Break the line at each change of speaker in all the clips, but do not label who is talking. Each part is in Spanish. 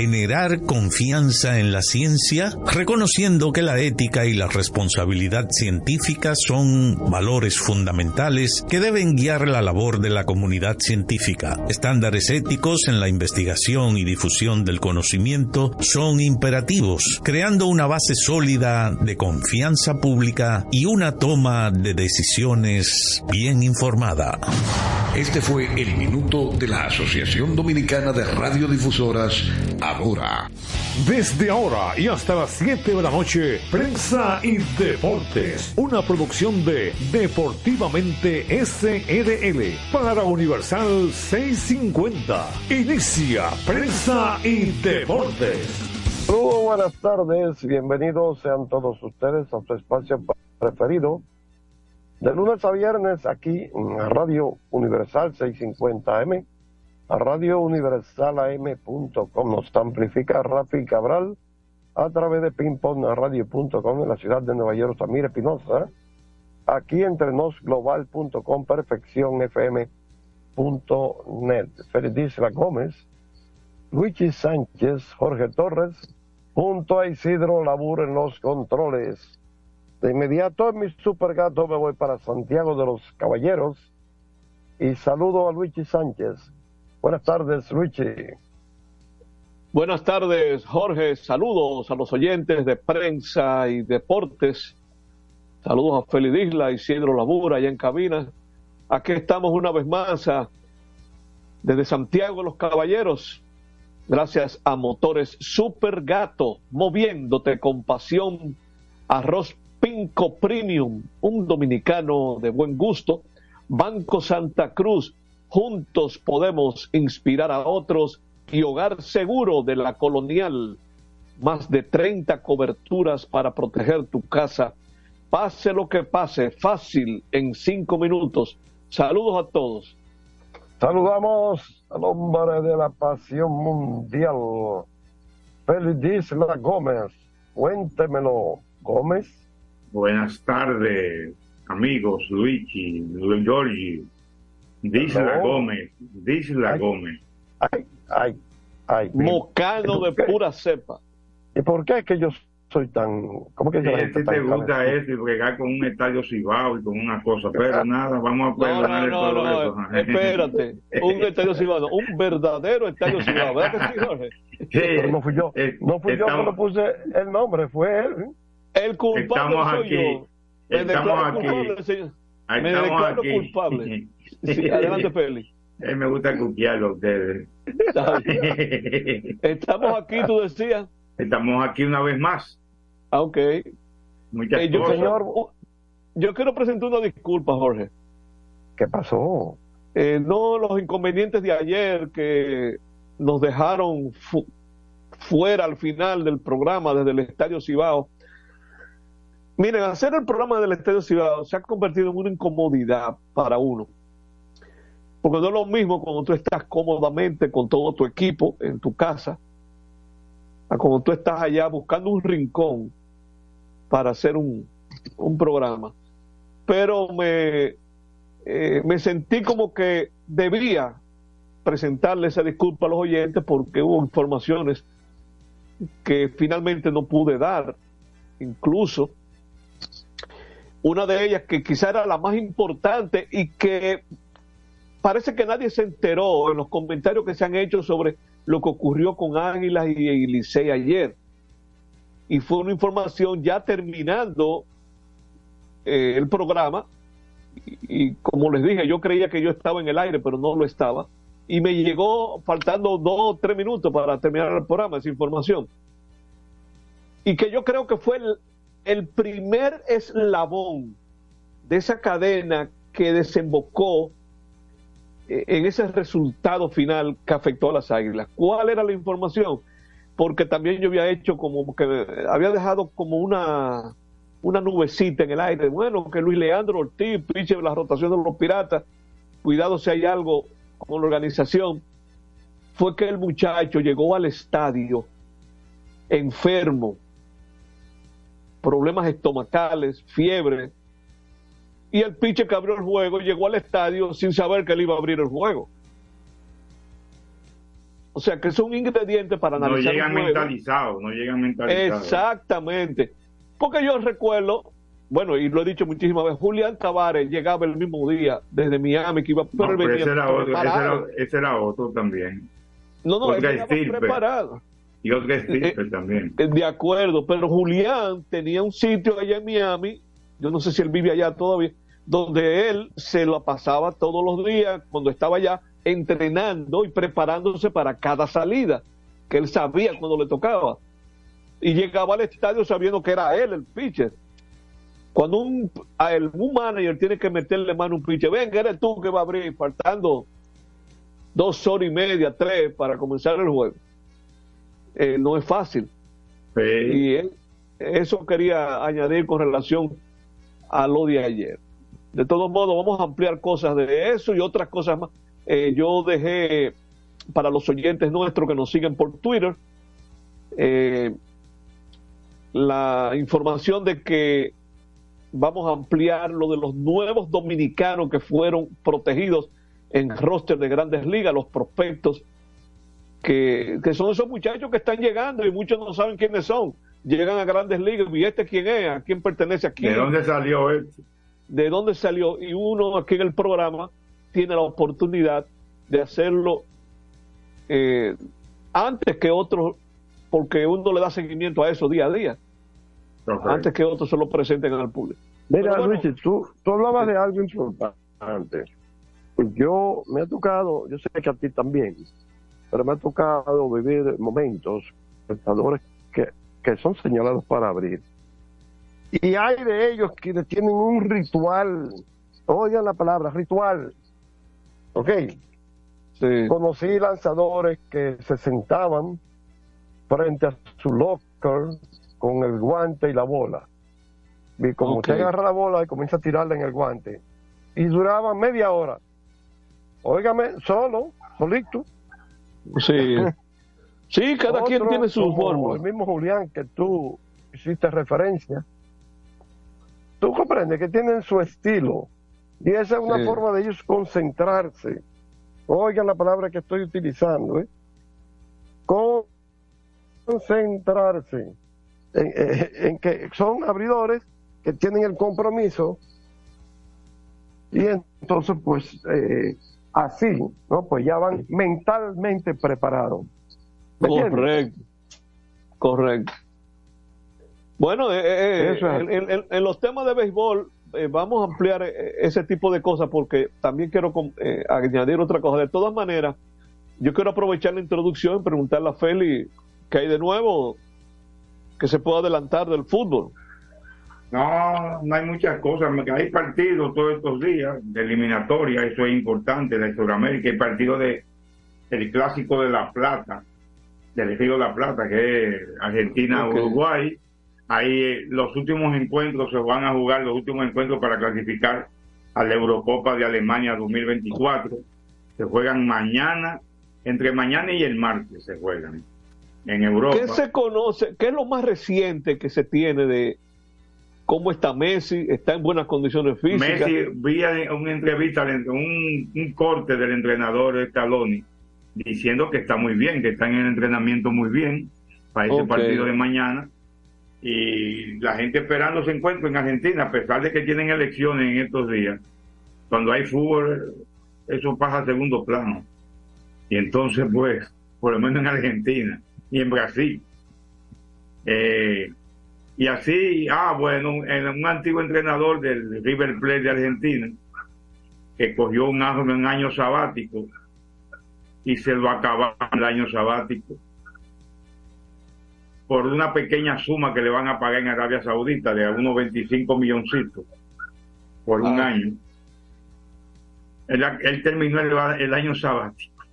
generar confianza en la ciencia, reconociendo que la ética y la responsabilidad científica son valores fundamentales que deben guiar la labor de la comunidad científica. Estándares éticos en la investigación y difusión del conocimiento son imperativos, creando una base sólida de confianza pública y una toma de decisiones bien informada.
Este fue el minuto de la Asociación Dominicana de Radiodifusoras, ahora.
Desde ahora y hasta las 7 de la noche, Prensa y Deportes, una producción de Deportivamente SRL para Universal 650. Inicia Prensa y Deportes.
Saludos, buenas tardes, bienvenidos sean todos ustedes a su espacio preferido de lunes a viernes aquí en Radio Universal 650M, a Radio Universalam.com. Nos amplifica Rafi Cabral a través de pingpongradio.com en la ciudad de Nueva York, Samir Espinosa, aquí entre nosglobal.com, perfeccionfm.net. Feliz Gómez, Luigi Sánchez, Jorge Torres, junto a Isidro Labur en los controles. De inmediato en mi super gato me voy para Santiago de los Caballeros y saludo a Luigi Sánchez. Buenas tardes, Luigi.
Buenas tardes, Jorge. Saludos a los oyentes de prensa y deportes. Saludos a Félix Isla y Isidro Labura allá en cabina. Aquí estamos una vez más desde Santiago de los Caballeros. Gracias a Motores Super Gato, moviéndote con pasión. Arroz Pinco Premium, un dominicano de buen gusto. Banco Santa Cruz, juntos podemos inspirar a otros. Y Hogar Seguro de la Colonial, más de 30 coberturas para proteger tu casa. Pase lo que pase, fácil, en cinco minutos. Saludos a todos.
Saludamos al hombre de la pasión mundial, Félix Gómez. Cuéntemelo, Gómez.
Buenas tardes, amigos, Luigi, Giorgi, Disla Gómez, Disla Gómez.
Ay, ay, ay.
Mocano de pura cepa.
¿Y por qué es que yo soy tan... ¿Cómo que
yo sí, te gusta eso y bregar con un estadio cibao y con una cosa, pero nada, vamos a perdonar
no, no, no, no, espérate, un estadio cibao, un verdadero estadio cibao, ¿verdad que sí, Jorge?
Sí, no fui yo, no fui yo que le puse el nombre, fue él.
El culpable
estamos
soy
aquí,
yo. Me
estamos aquí.
culpable, señor. Me declaro
aquí.
culpable. Sí, adelante, Félix.
Me gusta cuquearlo a ustedes.
Estamos aquí, tú decías.
Estamos aquí una vez más.
Ah, ok.
Muchas
Eh, yo,
cosas.
señor, yo quiero presentar una disculpa, Jorge.
¿Qué pasó?
Eh, no los inconvenientes de ayer que nos dejaron fu- fuera al final del programa desde el Estadio Cibao. Miren, hacer el programa del Estadio Cibao se ha convertido en una incomodidad para uno. Porque no es lo mismo cuando tú estás cómodamente con todo tu equipo en tu casa, a cuando tú estás allá buscando un rincón para hacer un, programa. Pero me, eh, me sentí como que debía presentarle esa disculpa a los oyentes porque hubo informaciones que finalmente no pude dar. Incluso una de ellas que quizá era la más importante y que parece que nadie se enteró en los comentarios que se han hecho sobre lo que ocurrió con Águilas y, y ayer. Y fue una información ya terminando eh, el programa. Y, y como les dije, yo creía que yo estaba en el aire, pero no lo estaba. Y me llegó faltando dos o tres minutos para terminar el programa, esa información. Y que yo creo que fue el, el primer eslabón de esa cadena que desembocó eh, en ese resultado final que afectó a las águilas. ¿Cuál era la información? Porque también yo había hecho como que había dejado como una, una nubecita en el aire. Bueno, que Luis Leandro Ortiz, piche la rotación de los piratas, cuidado si hay algo con la organización. Fue que el muchacho llegó al estadio enfermo, problemas estomacales, fiebre, y el piche que abrió el juego llegó al estadio sin saber que él iba a abrir el juego. O sea, que son ingredientes para analizar.
No llegan mentalizados, no llegan mentalizados.
Exactamente. Porque yo recuerdo, bueno, y lo he dicho muchísimas veces, Julián Tavares llegaba el mismo día desde Miami que iba
pero no, ese, era otro, ese, era, ese era otro también.
No, no, él preparado.
Y estirpe eh, también.
Eh, de acuerdo, pero Julián tenía un sitio allá en Miami, yo no sé si él vive allá todavía, donde él se lo pasaba todos los días cuando estaba allá entrenando y preparándose para cada salida, que él sabía cuando le tocaba. Y llegaba al estadio sabiendo que era él el pitcher. Cuando un, a un manager tiene que meterle mano a un pitcher, venga, eres tú que va a abrir, faltando dos horas y media, tres para comenzar el juego. Eh, no es fácil. Y eso quería añadir con relación a lo de ayer. De todos modos, vamos a ampliar cosas de eso y otras cosas más. Eh, yo dejé para los oyentes nuestros que nos siguen por Twitter eh, la información de que vamos a ampliar lo de los nuevos dominicanos que fueron protegidos en roster de grandes ligas, los prospectos, que, son esos muchachos que están llegando y muchos no saben quiénes son. Llegan a grandes ligas y este quién es, a quién pertenece, a quién.
¿De dónde salió este?
De dónde salió. Y uno aquí en el programa tiene la oportunidad de hacerlo eh, antes que otros, porque uno le da seguimiento a eso día a día, antes que otros se lo presenten al público.
Mira, Luis, tú, tú hablabas de algo importante. Yo me ha tocado, yo sé que a ti también, pero me ha tocado vivir momentos, espectadores que, que son señalados para abrir. Y hay de ellos quienes tienen un ritual, oigan la palabra, ritual, ¿ok? Conocí lanzadores que se sentaban frente a su locker con el guante y la bola. Y como usted agarra la bola y comienza a tirarla en el guante. Y duraban media hora. Óigame, solo, solito.
Sí. Sí, cada quien tiene su forma.
El mismo Julián que tú hiciste referencia. Tú comprendes que tienen su estilo. Y esa es una forma de ellos concentrarse. Oigan la palabra que estoy utilizando. ¿eh? Concentrarse. En, en, que son abridores que tienen el compromiso. Y entonces, pues, eh, así, ¿no? Pues ya van mentalmente preparados.
Correcto, correcto. Bueno, eh, eh, eh en, los temas de béisbol vamos a ampliar ese tipo de cosas porque también quiero añadir otra cosa. De todas maneras, yo quiero aprovechar la introducción y preguntarle a Feli qué hay de nuevo que se pueda adelantar del fútbol.
No, no hay muchas cosas. Hay partidos todos estos días de eliminatoria, eso es importante, de Sudamérica. Hay partido de el clásico de La Plata, del Río de La Plata, que es Argentina-Uruguay. Ahí eh, los últimos encuentros se van a jugar, los últimos encuentros para clasificar a la Eurocopa de Alemania 2024. Se juegan mañana, entre mañana y el martes se juegan en Europa.
¿Qué se conoce? ¿Qué es lo más reciente que se tiene de, ¿Cómo está Messi? ¿Está en buenas condiciones físicas?
Messi, vi una entrevista, un, un corte del entrenador Scaloni diciendo que está muy bien, que está en el entrenamiento muy bien para ese partido de mañana. Y la gente esperando ese encuentro en Argentina, a pesar de que tienen elecciones en estos días. Cuando hay fútbol, eso pasa a segundo plano. Y entonces, pues, por lo menos en Argentina y en Brasil. Eh, y así, ah, bueno, un antiguo entrenador del River Plate de Argentina, que cogió un año, un año sabático y se lo acabó el año sabático por una pequeña suma que le van a pagar en Arabia Saudita de algunos 25 milloncitos por un ah. año. Él, terminó el, el, año sabático.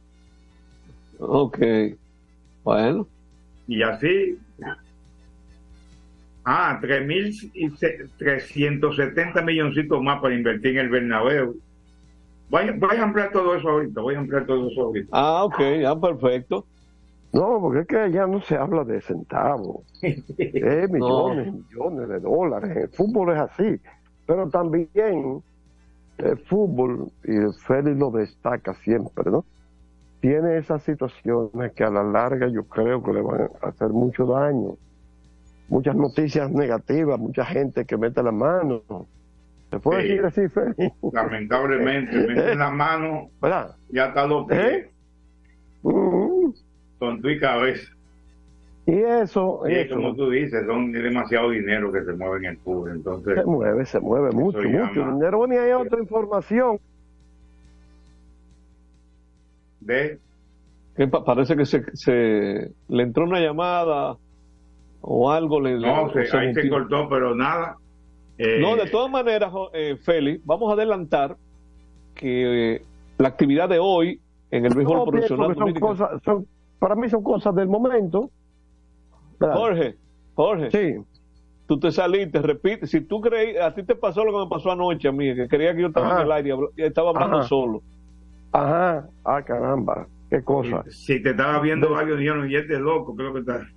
Ok, bueno.
Y así Ah, 3.370 milloncitos más para invertir en el Bernabéu. Voy, a ampliar todo eso ahorita, voy a ampliar todo eso ahorita.
Ah, ok, ya perfecto.
No, porque es que ya no se habla de centavos, es millones, millones de dólares. El fútbol es así, pero también el fútbol, y Félix lo destaca siempre, ¿no? tiene esas situaciones que a la larga yo creo que le van a hacer mucho daño. Muchas noticias negativas, mucha gente que mete la mano. ¿Se puede decir así, Félix?
Lamentablemente, mete la mano,
¿verdad?
ya está los pies.
¿Eh?
Con tu y cabeza.
Y eso,
Y
eso
como tú dices, son demasiado dinero que se mueve en el tour. Entonces,
se mueve, se mueve mucho,
llama-
mucho dinero. Bueno, y hay otra información.
Que pa- parece que se, se le entró una llamada o algo le,
no, se-
se
ahí se cortó, pero nada. Eh,
No, de todas maneras, jo- eh, Félix, vamos a adelantar que eh, la actividad de hoy en el béisbol
No,
profesional
son
dominicano-
cosas, son, para mí son cosas del momento. ¿verdad?
Jorge, Jorge,
Sí,
tú te saliste, repite, si tú creí, a ti te pasó lo que me pasó anoche a mí, que creía que yo estaba
Ajá.
en el aire y estaba hablando
Ajá.
solo.
ajá, ah, caramba, qué cosa.
Si te estaba viendo varios dijeron, y este loco, creo que está.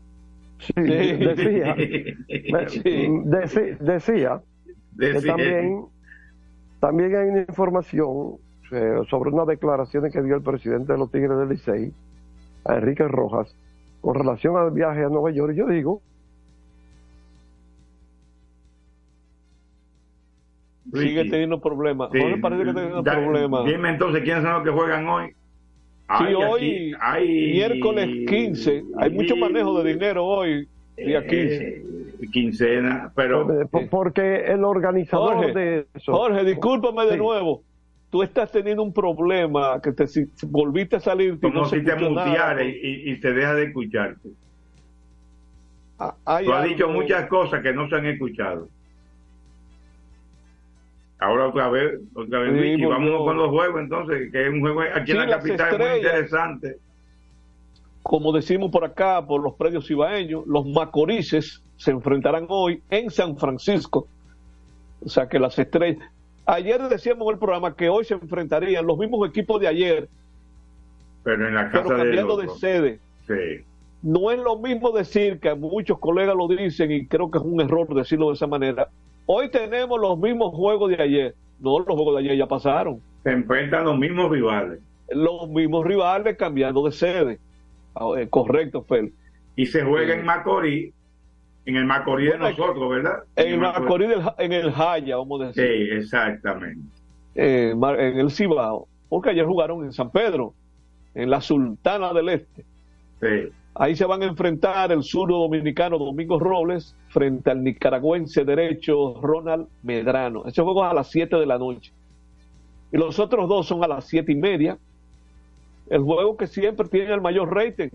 Sí,
Sí.
decía, me-
Sí.
deci- decía que también, también hay una información eh, sobre unas declaraciones que dio el presidente de los Tigres del Licey, a Enrique Rojas, con relación al viaje a Nueva York. Yo digo,
Sigue teniendo problemas.
sí.
Jorge parece que está teniendo problemas.
Dime entonces quiénes son los que juegan hoy.
Sí,
Ay,
hoy,
aquí hay-
miércoles 15, hay mucho manejo de dinero hoy, día 15.
Eh, quincena, pero
po- porque el organizador
Jorge,
de eso.
Jorge, discúlpame de nuevo. Tú estás teniendo un problema que te si- volviste a salir
como
no
si te
escuchó nada.
muteara y, y- se deja de escucharte.
Ah, hay
Tú has
algo-
dicho muchas cosas que no se han escuchado. Ahora otra vez, otra vez,
Sí,
vámonos con los juegos entonces, que es un juego aquí
Sí,
en la capital muy
estrellas.
interesante.
como decimos por acá, por los predios ibaeños, los macorices se enfrentarán hoy en San Francisco. O sea que las estrellas. Ayer decíamos en el programa que hoy se enfrentarían los mismos equipos de ayer,
Pero en la
pero
casa de
cambiando de sede.
Sí.
No es lo mismo decir que muchos colegas lo dicen y creo que es un error decirlo de esa manera. Hoy tenemos los mismos juegos de ayer. No, los juegos de ayer ya pasaron.
Se enfrentan los mismos rivales.
Los mismos rivales cambiando de sede. Ah, eh, correcto, Félix.
Y se juega
Sí.
en Macorís, en el Macorís
Bueno,
de nosotros, ¿verdad?
En el Macorís del en el Jaya, vamos a decir.
Sí, exactamente.
eh, en el Cibao, porque ayer jugaron en San Pedro, en la Sultana del Este.
Sí.
Ahí se van a enfrentar el zurdo dominicano Domingo Robles frente al nicaragüense derecho Ronald Medrano. Ese juego es a las 7 de la noche. Y los otros dos son a las siete y media. El juego que siempre tiene el mayor rating,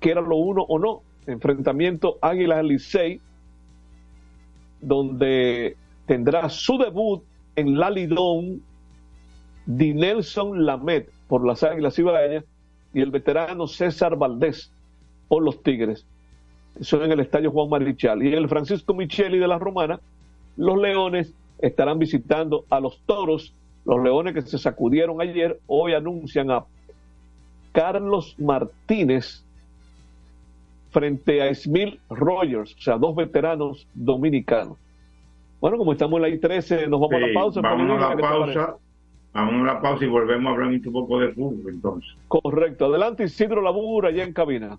que era lo uno o no. Enfrentamiento Águilas Licey, donde tendrá su debut en la Lidón Dinelson Lamet por las Águilas Ibaeñas y el veterano César Valdés por los Tigres. Eso en el estadio Juan Marichal. Y en el Francisco Micheli de la Romana, los Leones estarán visitando a los Toros. Los Leones que se sacudieron ayer, hoy anuncian a Carlos Martínez frente a Smil Rogers, o sea, dos veteranos dominicanos. Bueno, como estamos en la I-13, nos vamos a la pausa.
Vamos a la pausa y volvemos a hablar un poco de fútbol entonces.
Correcto. Adelante Isidro Labura, allá en cabina.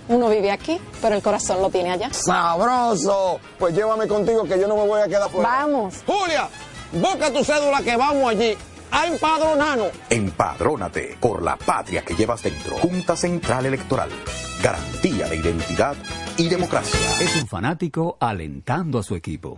uno vive aquí, pero el corazón lo tiene allá.
¡Sabroso! Pues llévame contigo que yo no me voy a quedar fuera.
Vamos.
Julia, busca tu cédula que vamos allí a empadronarnos.
Empadrónate por la patria que llevas dentro. Junta Central Electoral. Garantía de identidad y democracia.
Es un fanático alentando a su equipo.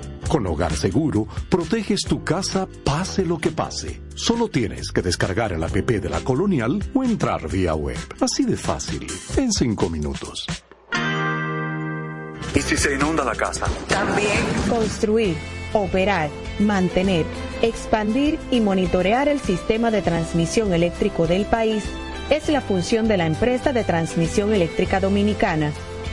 Con Hogar Seguro, proteges tu casa pase lo que pase. Solo tienes que descargar el app de la Colonial o entrar vía web. Así de fácil, en cinco minutos.
¿Y si se inunda la casa?
También.
Construir, operar, mantener, expandir y monitorear el sistema de transmisión eléctrico del país es la función de la empresa de transmisión eléctrica dominicana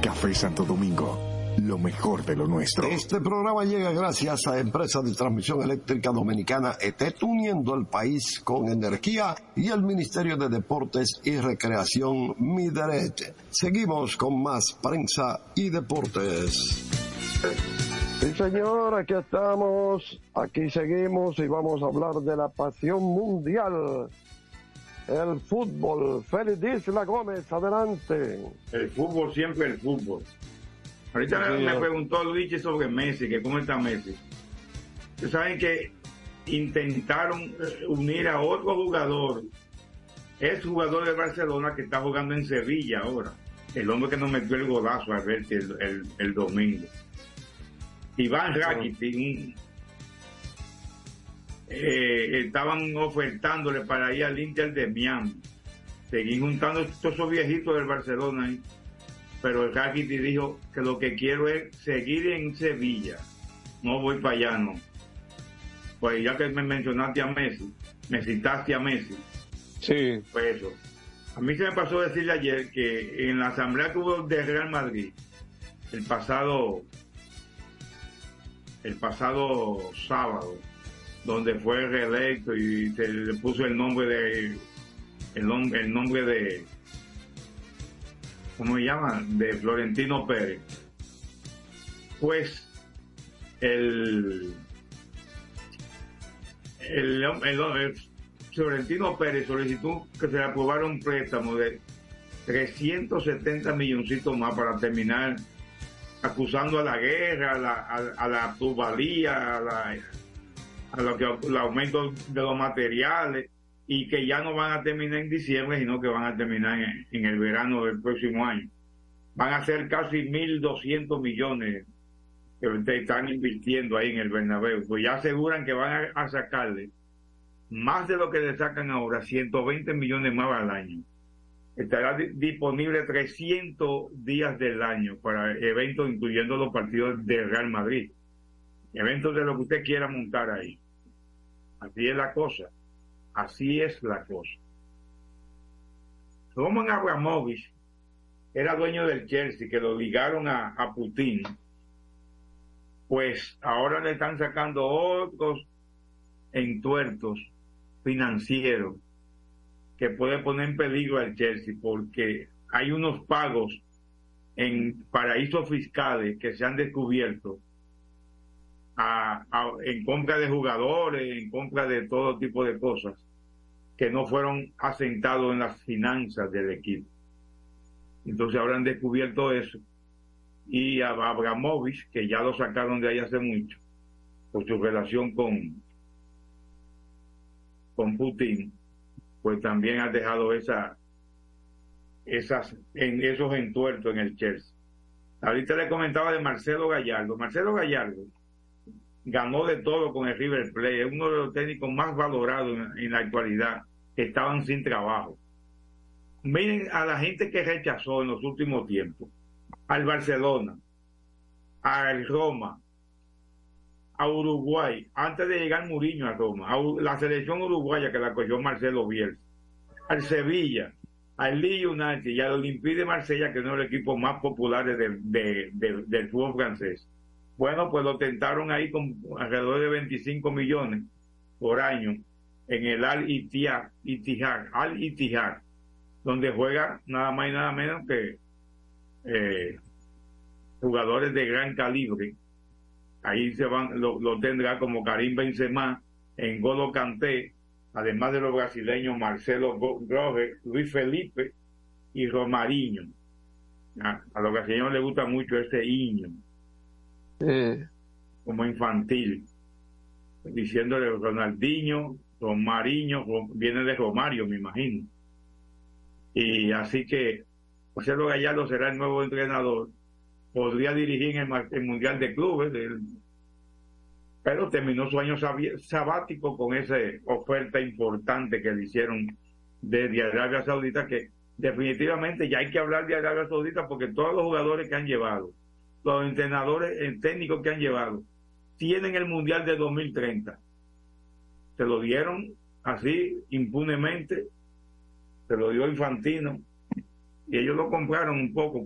Café Santo Domingo, lo mejor de lo nuestro.
Este programa llega gracias a Empresa de Transmisión Eléctrica Dominicana ETET, uniendo el país con energía y el Ministerio de Deportes y Recreación Mideret. Seguimos con más prensa y deportes.
Sí, señor, aquí estamos, aquí seguimos y vamos a hablar de la pasión mundial. El fútbol. Félix Isla Gómez, adelante.
El fútbol, siempre el fútbol. Ahorita
Sí,
me, me preguntó Luigi sobre Messi, que cómo está Messi. Ustedes saben que intentaron eh, unir a otro jugador, es jugador de Barcelona que está jugando en Sevilla ahora. El hombre que nos metió el golazo a ver el, el, el domingo. Iván Rakitic, un- eh, estaban ofertándole para ir al Inter de Miami. Seguí juntando todos esos viejitos del Barcelona. Pero el Rakitic dijo que lo que quiero es seguir en Sevilla. No voy para allá, no. Pues ya que me mencionaste a Messi, me citaste a Messi.
Sí.
Pues eso. A mí se me pasó decirle ayer que en la asamblea que hubo de Real Madrid, el pasado, el pasado sábado, donde fue reelecto y se le puso el nombre de, el, el nombre de, ¿cómo se llama? De Florentino Pérez. Pues, el, el, el, Florentino Pérez solicitó que se le aprobara un préstamo de 370 milloncitos más para terminar acusando a la guerra, a la, a, a la plusvalía, a, la, a lo que, el aumento de los materiales y que ya no van a terminar en diciembre, sino que van a terminar en, el verano del próximo año. Van a ser casi 1.200 millones que están invirtiendo ahí en el Bernabéu. Pues ya aseguran que van a, a sacarle más de lo que le sacan ahora, 120 millones más al año. Estará di- disponible 300 días del año para eventos, incluyendo los partidos de Real Madrid. Eventos de lo que usted quiera montar ahí. Así es la cosa. Así es la cosa. Roman Abramovich era dueño del Chelsea, que lo ligaron a, a Putin. Pues ahora le están sacando otros entuertos financieros que puede poner en peligro al Chelsea porque hay unos pagos en paraísos fiscales que se han descubierto a- en compra de jugadores, en compra de todo tipo de cosas que no fueron asentados en las finanzas del equipo. Entonces han descubierto eso y a Abramovich, que ya lo sacaron de ahí hace mucho, por su relación con, con Putin, pues también ha dejado esa, esas, en esos entuertos en el Chelsea. Ahorita le comentaba de Marcelo Gallardo. Marcelo Gallardo ganó de todo con el River Plate, es uno de los técnicos más valorados en, la actualidad, estaban sin trabajo. Miren a la gente que rechazó en los últimos tiempos, al Barcelona, al Roma, a Uruguay, antes de llegar Muriño a Roma, a la selección uruguaya que la cogió Marcelo Bielsa, al Sevilla, al Leeds United y al Olympique de Marsella, que es uno de los equipos más de- del fútbol francés. Bueno, pues lo tentaron ahí con alrededor de 25 millones por año en el Al Ittihad, Al Ittihad, donde juega nada más y nada menos que eh, jugadores de gran calibre. Ahí se van, lo, tendrá como Karim Benzema, Engolo Kanté, además de los brasileños Marcelo Grohe, Luis Felipe y Romarinho. A, los brasileños les gusta mucho ese iño, como infantil, diciéndole Ronaldinho, Romarinho, Ro- viene de Romario, me imagino. Y así que Marcelo Gallardo será el nuevo entrenador, podría dirigir el, Mundial de Clubes, pero terminó su año sabático con esa oferta importante que le hicieron desde Arabia Saudita, que definitivamente ya hay que hablar de Arabia Saudita porque todos los jugadores que han llevado, los entrenadores eh, técnicos que han llevado, tienen el Mundial de 2030. Se lo dieron así, impunemente, se lo dio Infantino, y ellos lo compraron un poco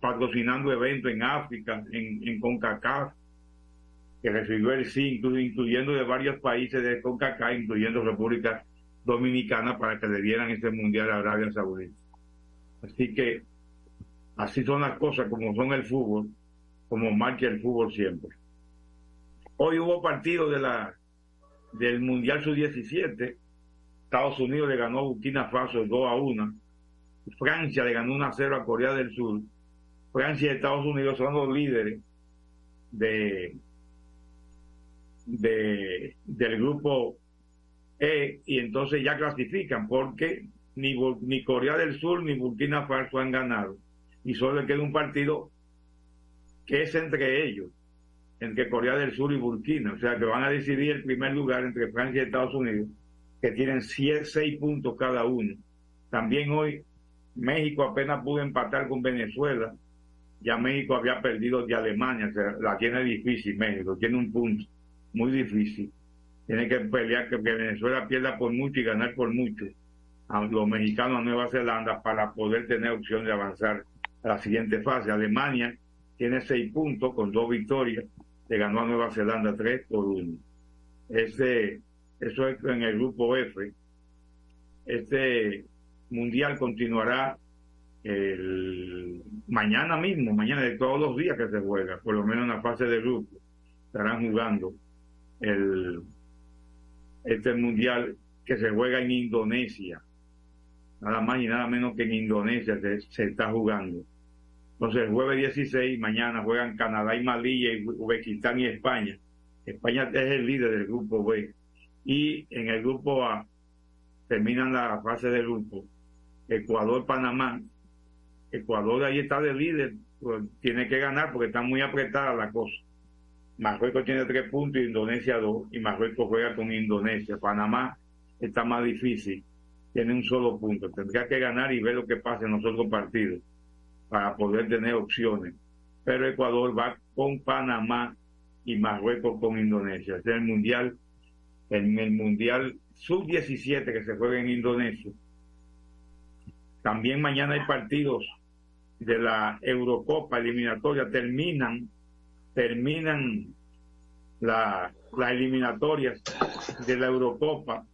patrocinando eventos en África, en, en CONCACAF, que recibió el sí, inclu- incluyendo de varios países de CONCACAF, incluyendo República Dominicana, para que le dieran ese mundial a Arabia Saudita. Así que así son las cosas como son el fútbol, como marca el fútbol siempre. Hoy hubo partido de la del Mundial Sub-17. Estados Unidos le ganó a Burkina Faso 2 a 1. Francia le ganó 1 a 0 a Corea del Sur. Francia y Estados Unidos son los líderes de, de del grupo E y entonces ya clasifican porque ni, ni Corea del Sur ni Burkina Faso han ganado y solo queda un partido que es entre ellos entre Corea del Sur y Burkina, o sea que van a decidir el primer lugar entre Francia y Estados Unidos, que tienen seis puntos cada uno. También hoy México apenas pudo empatar con Venezuela, ya México había perdido de Alemania, o sea, la tiene difícil México, tiene un punto muy difícil. Tiene que pelear que Venezuela pierda por mucho y ganar por mucho a los mexicanos a Nueva Zelanda para poder tener opción de avanzar a la siguiente fase. Alemania tiene seis puntos con dos victorias, le ganó a Nueva Zelanda tres por uno. Este, eso es en el grupo F. Este mundial continuará mañana mismo, mañana de todos los días que se juega, por lo menos en la fase de grupo, estarán jugando el este mundial que se juega en Indonesia, nada más y nada menos que en Indonesia se está jugando. Entonces el jueves 16, mañana juegan Canadá y Malí, y Uzbekistán y España. España es el líder del grupo B. Y en el grupo A terminan la fase de grupo. Ecuador, Panamá. Ecuador ahí está de líder, pues, tiene que ganar porque está muy apretada la cosa. Marruecos tiene tres puntos y Indonesia dos, y Marruecos juega con Indonesia. Panamá está más difícil, tiene un solo punto. Tendría que ganar y ver lo que pasa en los otros partidos para poder tener opciones. Pero Ecuador va con Panamá y Marruecos con Indonesia. Es el mundial, en el mundial sub-17 que se juega en Indonesia. También mañana hay partidos de la Eurocopa eliminatoria. Terminan, terminan la, las eliminatorias de la Eurocopa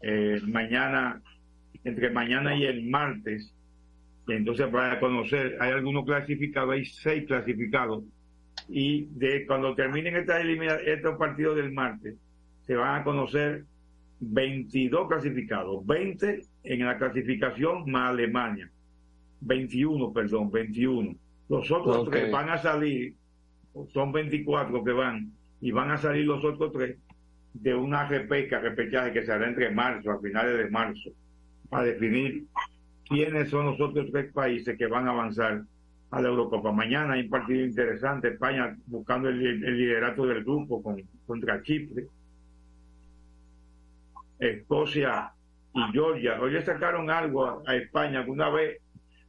eh, mañana, entre mañana y el martes. Entonces para conocer, hay algunos clasificados, hay seis clasificados. Y de cuando terminen elimina- estos partidos del martes, se van a conocer 22 clasificados, 20 en la clasificación más Alemania, 21, perdón, 21. Los otros tres van a salir, son 24 que van, y van a salir los otros tres de una repesca, repechaje que se hará entre marzo, a finales de marzo, para definir quiénes son los otros tres países que van a avanzar a la Eurocopa. Mañana hay un partido interesante, España buscando el, el liderato del grupo con, contra Chipre. Escocia y Georgia. Hoy sacaron algo a, a España. Alguna vez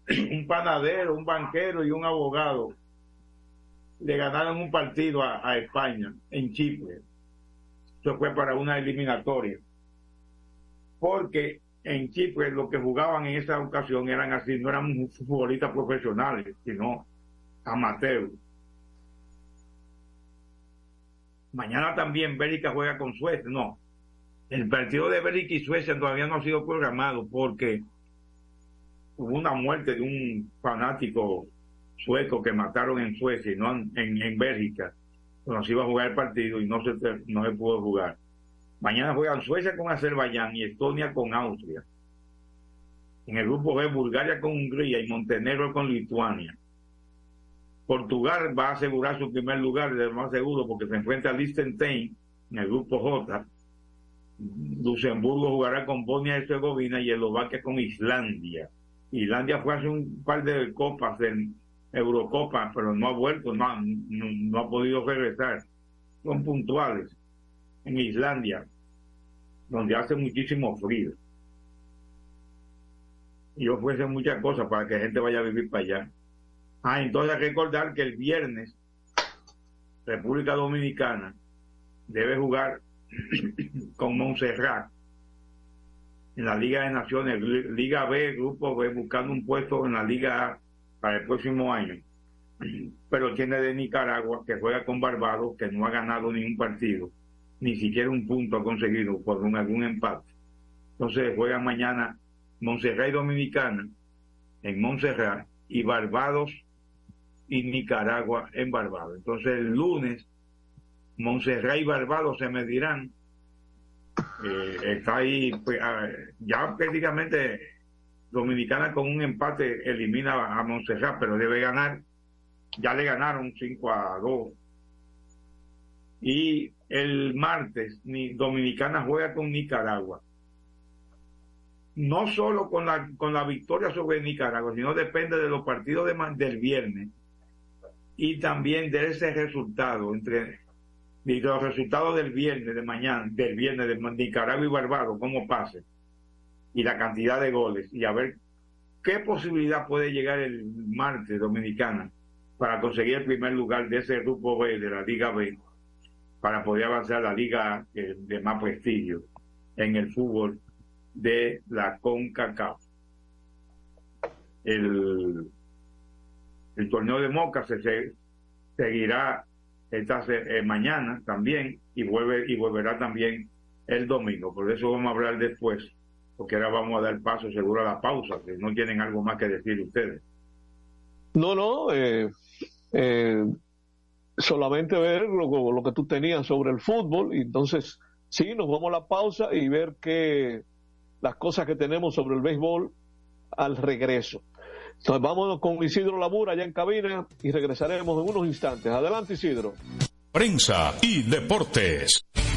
un panadero, un banquero y un abogado le ganaron un partido a, a España en Chipre. Eso fue para una eliminatoria. Porque en Chipre los que jugaban en esa ocasión eran así, no eran futbolistas profesionales, sino amateurs. Mañana también Bélgica juega con Suecia. No, el partido de Bélgica y Suecia todavía no ha sido programado porque hubo una muerte de un fanático sueco que mataron en Suecia y no en, en, Bélgica. Cuando se iba a jugar el partido y no se, no se pudo jugar. Mañana juegan Suecia con Azerbaiyán y Estonia con Austria. En el grupo B, Bulgaria con Hungría y Montenegro con Lituania. Portugal va a asegurar su primer lugar, de lo más seguro, porque se enfrenta a Liechtenstein en el grupo J. Luxemburgo jugará con Bosnia y Herzegovina y Eslovaquia con Islandia. Islandia fue hace un par de copas en Eurocopa, pero no ha vuelto, no, ha- no, no ha podido regresar. Son puntuales en Islandia, donde hace muchísimo frío. Y ofrecen muchas cosas para que la gente vaya a vivir para allá. Ah, entonces recordar que el viernes República Dominicana debe jugar con Montserrat en la Liga de Naciones, Liga B, Grupo B, buscando un puesto en la Liga A para el próximo año. Pero tiene de Nicaragua, que juega con Barbados, que no ha ganado ningún partido, ni siquiera un punto ha conseguido por un, algún empate. Entonces juega mañana Montserrat y Dominicana en Montserrat y Barbados y Nicaragua en Barbados. Entonces el lunes Montserrat y Barbados se medirán. Eh, está ahí, pues, ah, ya prácticamente Dominicana con un empate elimina a Montserrat, pero debe ganar. Ya le ganaron 5 a 2. Y el martes ni Dominicana juega con Nicaragua. No solo con la, con la victoria sobre Nicaragua, sino depende de los partidos de, del viernes y también de ese resultado entre los resultados del viernes de mañana, del viernes de Nicaragua y Barbados, cómo pase, y la cantidad de goles, y a ver qué posibilidad puede llegar el martes Dominicana para conseguir el primer lugar de ese grupo B, de la Liga B, para poder avanzar la liga eh, de más prestigio en el fútbol de la CONCACAF. El, el torneo de Moca se, se seguirá esta eh, mañana también y vuelve y volverá también el domingo. Por eso vamos a hablar después, porque ahora vamos a dar paso seguro a la pausa, que no tienen algo más que decir ustedes.
No, no, eh, eh, solamente ver lo, que tú tenías sobre el fútbol y entonces sí, nos vamos a la pausa y ver que las cosas que tenemos sobre el béisbol al regreso. Entonces vámonos con Isidro Labura allá en cabina y regresaremos en unos instantes. Adelante Isidro.
Prensa y deportes.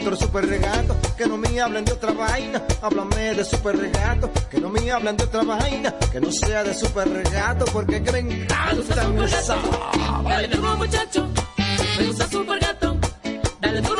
Otro super regato. Que no me hablen de otra vaina, háblame de super regato. Que no me hablen de otra vaina, que no sea de super regato. Porque que me encanta.
Dale duro muchacho, me gusta super gato. Dale duro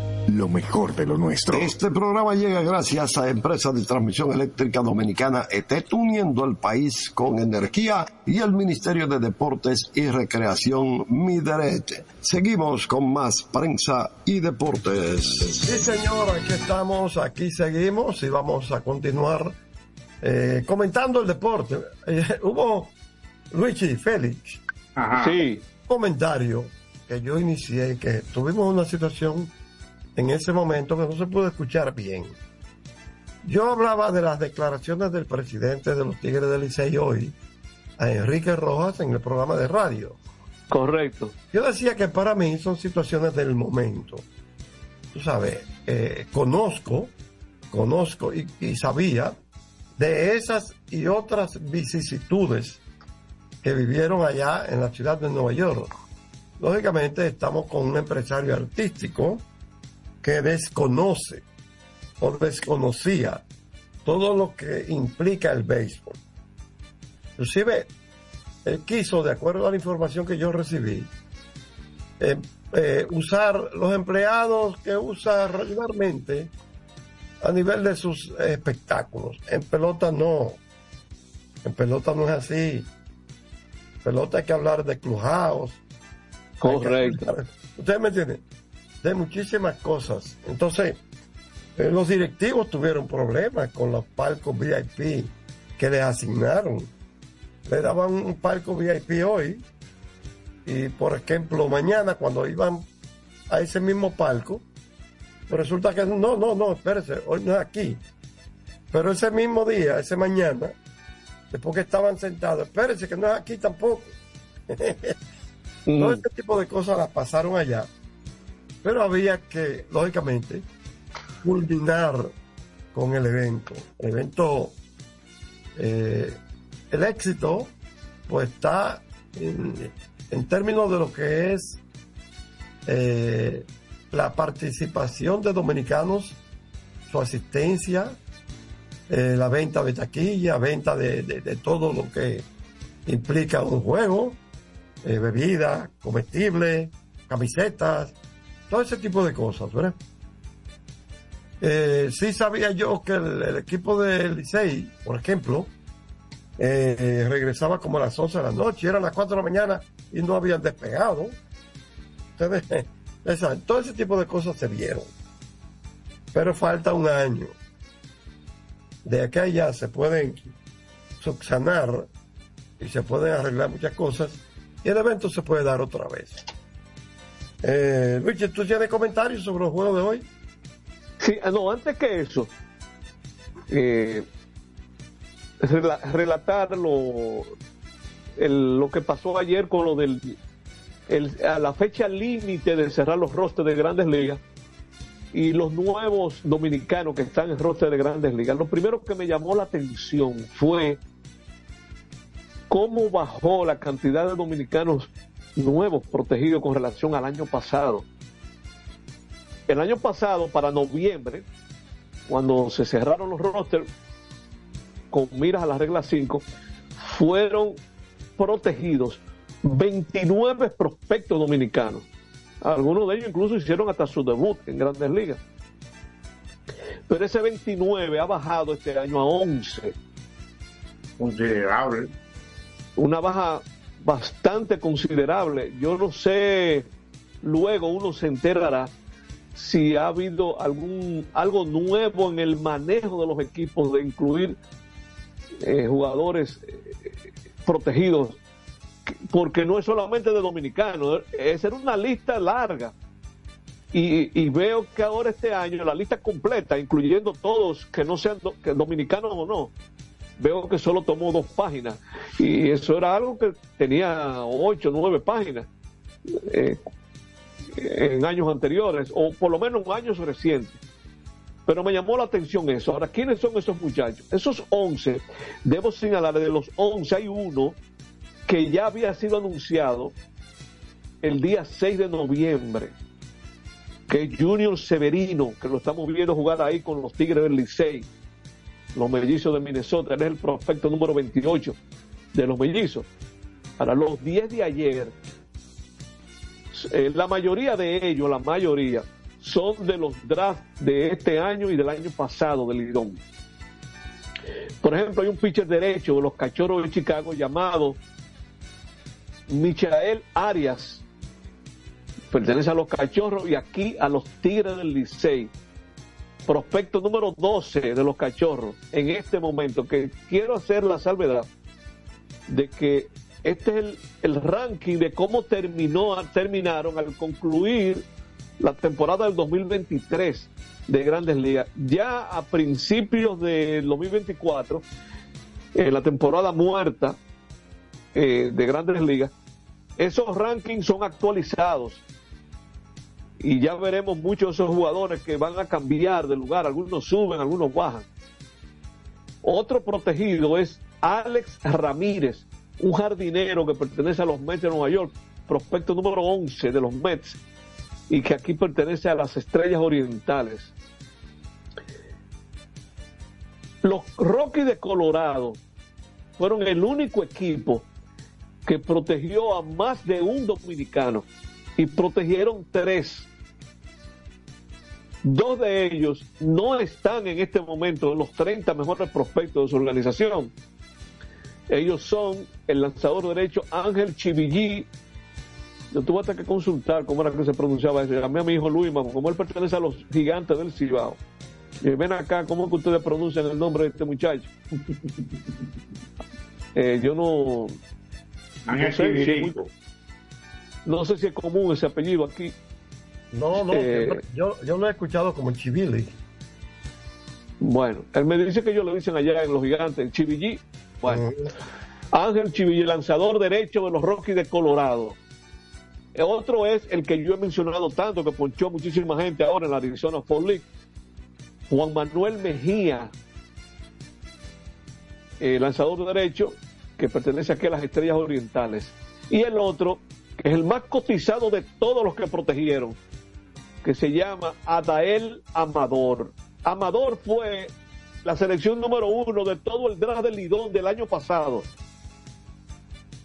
Lo mejor de lo nuestro.
Este programa llega gracias a Empresa de Transmisión Eléctrica Dominicana ETET, uniendo el país con energía y el Ministerio de Deportes y Recreación Mideret. Seguimos con más prensa y deportes.
Sí, señor, aquí estamos, aquí seguimos y vamos a continuar eh, comentando el deporte. Eh, hubo, Luigi, Félix,
Sí.
un comentario que yo inicié, que tuvimos una situación en ese momento que no se pudo escuchar bien. Yo hablaba de las declaraciones del presidente de los Tigres del Licey hoy, a Enrique Rojas, en el programa de radio.
Correcto.
Yo decía que para mí son situaciones del momento. Tú sabes, eh, conozco, conozco y, y sabía de esas y otras vicisitudes que vivieron allá en la ciudad de Nueva York. Lógicamente estamos con un empresario artístico que desconoce o desconocía todo lo que implica el béisbol. Inclusive, él quiso, de acuerdo a la información que yo recibí, eh, eh, usar los empleados que usa regularmente a nivel de sus espectáculos. En pelota no. En pelota no es así. En pelota hay que hablar de que
Correcto.
hablar- Ustedes me entienden. De muchísimas cosas. Entonces, eh, los directivos tuvieron problemas con los palcos VIP que les asignaron. Le daban un palco VIP hoy y, por ejemplo, mañana cuando iban a ese mismo palco, resulta que no, no, no, espérese, hoy no es aquí. Pero ese mismo día, ese mañana, después que estaban sentados, espérese que no es aquí tampoco. Todo este tipo de cosas las pasaron allá. Pero había que, lógicamente, culminar con el evento. El evento, eh, el éxito, pues está en, términos de lo que es eh, la participación de dominicanos, su asistencia, eh, la venta de taquilla, venta de, de- de todo lo que implica un juego, eh, bebidas, comestibles, camisetas, todo ese tipo de cosas, ¿verdad? Eh, sí sabía yo que el, equipo del Licey, por ejemplo, eh, regresaba como a las 11 de la noche, eran las 4 de la mañana y no habían despegado. Ustedes, todo ese tipo de cosas se vieron. Pero falta un año. De acá allá se pueden subsanar y se pueden arreglar muchas cosas y el evento se puede dar otra vez. Eh, Luis, ¿tú tienes comentarios sobre los juegos de hoy?
Sí, ah, no, antes que eso, eh, rela- relatar lo, lo que pasó ayer con lo del el- a la fecha límite de cerrar los rosters de grandes ligas y los nuevos dominicanos que están en roster de grandes ligas. Lo primero que me llamó la atención fue cómo bajó la cantidad de dominicanos nuevos protegidos con relación al año pasado. El año pasado, para noviembre, cuando se cerraron los rosters con miras a la regla 5, fueron protegidos 29 prospectos dominicanos. Algunos de ellos incluso hicieron hasta su debut en grandes ligas. Pero ese 29 ha bajado este año a 11.
Considerable.
Una baja bastante considerable. Yo no sé, luego uno se enterará si ha habido algún algo nuevo en el manejo de los equipos de incluir eh, jugadores eh, protegidos porque no es solamente de dominicanos es ser una lista larga y, veo que ahora este año la lista completa incluyendo todos que no sean dominicanos o no veo que solo tomó dos páginas y eso era algo que tenía ocho nueve páginas eh, en años anteriores, o por lo menos en años recientes. Pero me llamó la atención eso. Ahora, ¿quiénes son esos muchachos? Esos 11, debo señalar, de los 11 hay uno que ya había sido anunciado el día 6 de noviembre, que Junior Severino, que lo estamos viendo jugar ahí con los Tigres del Licey, los mellizos de Minnesota, él es el prospecto número 28 de los mellizos. Para los 10 de ayer, eh, la mayoría de ellos, la mayoría, son de los drafts de este año y del año pasado del Lidón. Por ejemplo, hay un pitcher derecho de los cachorros de Chicago llamado Michael Arias. Pertenece a los cachorros y aquí a los Tigres del Licey. Prospecto número 12 de los cachorros en este momento, que quiero hacer la salvedad de que este es el, el ranking de cómo terminó, terminaron al concluir la temporada del 2023 de Grandes Ligas. Ya a principios del 2024, en la temporada muerta eh, de Grandes Ligas, esos rankings son actualizados y ya veremos muchos de esos jugadores que van a cambiar de lugar, algunos suben, algunos bajan. Otro protegido es Alex Ramírez, un jardinero que pertenece a los Mets de Nueva York, prospecto número 11 de los Mets, y que aquí pertenece a las Estrellas Orientales. Los Rockies de Colorado fueron el único equipo que protegió a más de un dominicano y protegieron tres. Dos de ellos no están en este momento en los 30 mejores prospectos de su organización. Ellos son el lanzador derecho Ángel Chivillí. Yo tuve hasta que consultar cómo era que se pronunciaba eso. Llamé a mi hijo Luis, como él pertenece a los gigantes del Cibao. Y ven acá, ¿cómo es que ustedes pronuncian el nombre de este muchacho? Eh, yo no,
Ángel
no sé, si es
Chivillí.
muy- no sé si es común ese apellido aquí.
No, no,
Eh,
yo, yo lo he escuchado como Chivili.
Bueno, él me dice que ellos le dicen allá en los gigantes, Chivillí. Bueno, Ángel Chivilla, lanzador derecho de los Rockies de Colorado. El otro es el que yo he mencionado tanto, que ponchó muchísima gente ahora en la Arizona Fall League. Juan Manuel Mejía, eh, lanzador derecho, que pertenece aquí a las Estrellas Orientales. Y el otro, que es el más cotizado de todos los que protegieron, que se llama Adael Amador. Amador fue la selección número uno de todo el draft del Lidón del año pasado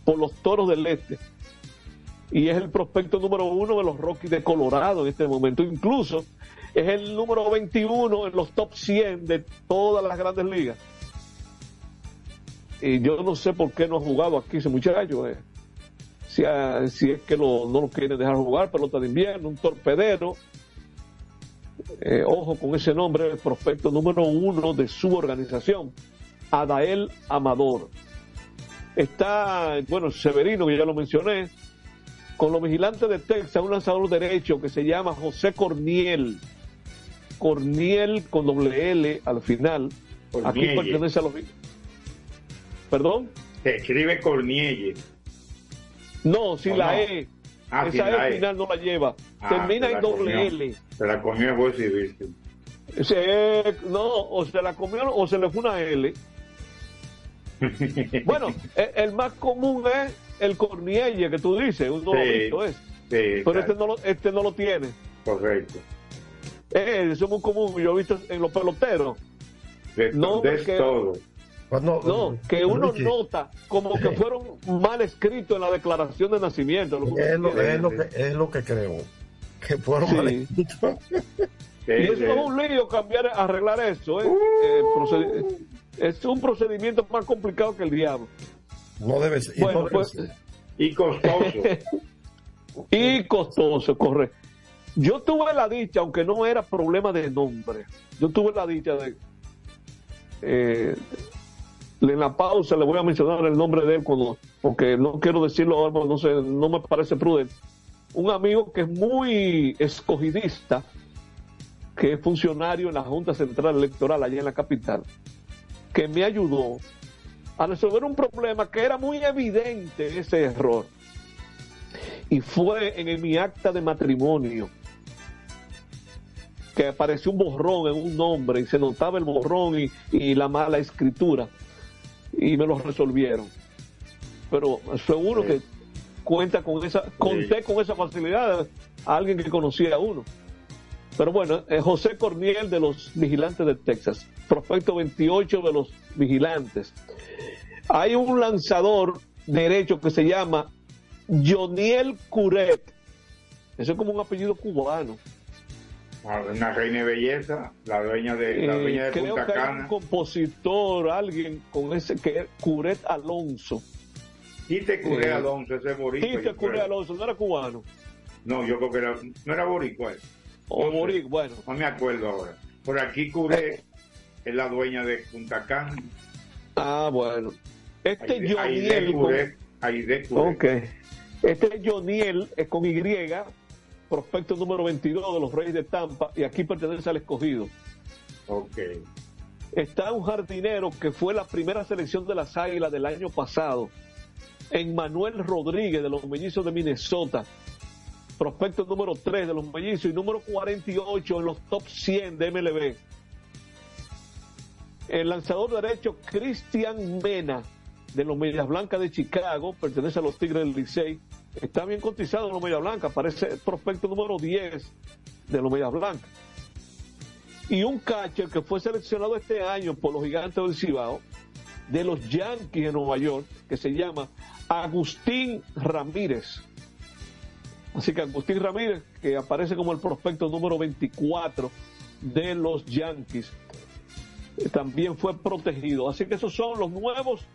por los Toros del Este. Y es el prospecto número uno de los Rockies de Colorado en este momento. Incluso es el número 21 en los top 100 de todas las grandes ligas. Y yo no sé por qué no ha jugado aquí ese muchacho. Eh. Si, ah, si es que lo- no lo quieren dejar jugar, pelota de invierno, un torpedero. Eh, ojo con ese nombre, el prospecto número uno de su organización, Adael Amador. Está, bueno, Severino, que ya lo mencioné, con los vigilantes de Texas, un lanzador derecho que se llama José Corniel. Corniel con doble L al final. Aquí pertenece a los. ¿Perdón?
Se escribe Cornielle.
No, si
¿O
la
no?
E.
Ah,
esa
la
E
E.
final no la lleva.
Ah,
Termina en
la
doble
comió.
L.
Se la comió el juez civil.
Se- no, o se la comió o se le fue una L. Bueno, e- el más común es el cornielle que tú dices, un
Sí,
es.
sí,
Pero este no, lo, este no lo tiene.
Correcto.
Eh, eso es muy común, yo he visto en los peloteros.
De,
No,
de todo.
No, que uno nota como que fueron mal escritos en la declaración de nacimiento. lo que
Es lo, es lo que, es lo que creo. Que fueron
Sí.
mal escritos.
Y eso es un lío cambiar, arreglar eso. ¿eh? Eh, procedi- es un procedimiento más complicado que el diablo.
No debe ser. y
Bueno,
no debe
pues-
ser.
Y costoso.
y costoso, corre. Yo tuve la dicha, aunque no era problema de nombre, yo tuve la dicha de. eh, en la pausa le voy a mencionar el nombre de él cuando, porque no quiero decirlo ahora, porque no, me parece prudente. Un amigo que es muy escogidista, que es funcionario en la Junta Central Electoral allá en la capital, que me ayudó a resolver un problema que era muy evidente ese error y fue en mi acta de matrimonio que apareció un borrón en un nombre y se notaba el borrón y la mala escritura y me lo resolvieron pero fue uno que cuenta con esa conté con esa facilidad a alguien que conocía a uno pero bueno, eh, José Corniel de los Vigilantes de Texas, prospecto 28 de los Vigilantes. Hay un lanzador derecho que se llama Joniel Curet. Eso es como un apellido cubano.
Una reina de belleza, la dueña de, la
Eh,
dueña de
creo
Punta
que hay un
Cana.
compositor, alguien con ese que es Curet Alonso.
Tite Curé
Eh,
Alonso, ese boricua.
Tite Curet. Alonso, no era cubano.
No, yo creo que era, no era boricua.
O boricua, bueno.
No me acuerdo ahora. Por aquí Curé es la dueña de Punta Cana.
Ah, bueno. Este
Aide- Aide Curé. Aide Curé.
Ok. Este Joniel es con Y, prospecto número 22 de los Reyes de Tampa, y aquí pertenece al escogido.
Ok.
Está un jardinero que fue la primera selección de las Águilas del año pasado, en Manuel Rodríguez de los Mellizos de Minnesota, prospecto número 3 de los Mellizos y número 48 en los top 100 de MLB. El lanzador derecho Cristian Mena de los Medias Blancas de Chicago, pertenece a los Tigres del Licey, está bien cotizado en los Medias Blancas, parece el prospecto número 10 de los Medias Blancas. Y un catcher que fue seleccionado este año por los Gigantes del Cibao, de los Yankees de Nueva York, que se llama Agustín Ramírez. Así que Agustín Ramírez, que aparece como el prospecto número 24 de los Yankees, también fue protegido. Así que esos son los nuevos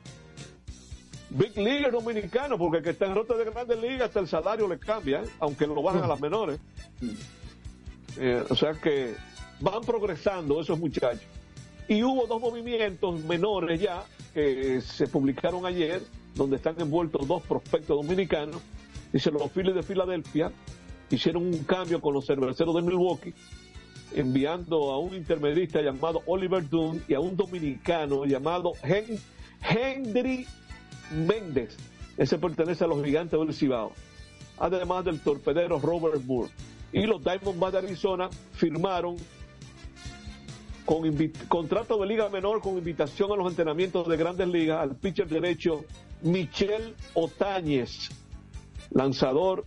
Big Leaguers dominicanos, porque que está en rota de grandes ligas hasta el salario le cambia, ¿eh? aunque lo bajan a las menores. Eh, o sea que van progresando esos muchachos. Y hubo dos movimientos menores ya que se publicaron ayer, donde están envueltos dos prospectos dominicanos. Dice los Phillies de Filadelfia hicieron un cambio con los cerveceros de Milwaukee, enviando a un intermedista llamado Oliver Dunn y a un dominicano llamado Hen- Henry Méndez, ese pertenece a los gigantes del Cibao, además del torpedero Robert Moore. Y los Diamondbacks de Arizona firmaron con contrato de liga menor con invitación a los entrenamientos de grandes ligas al pitcher derecho Michel Otañez, lanzador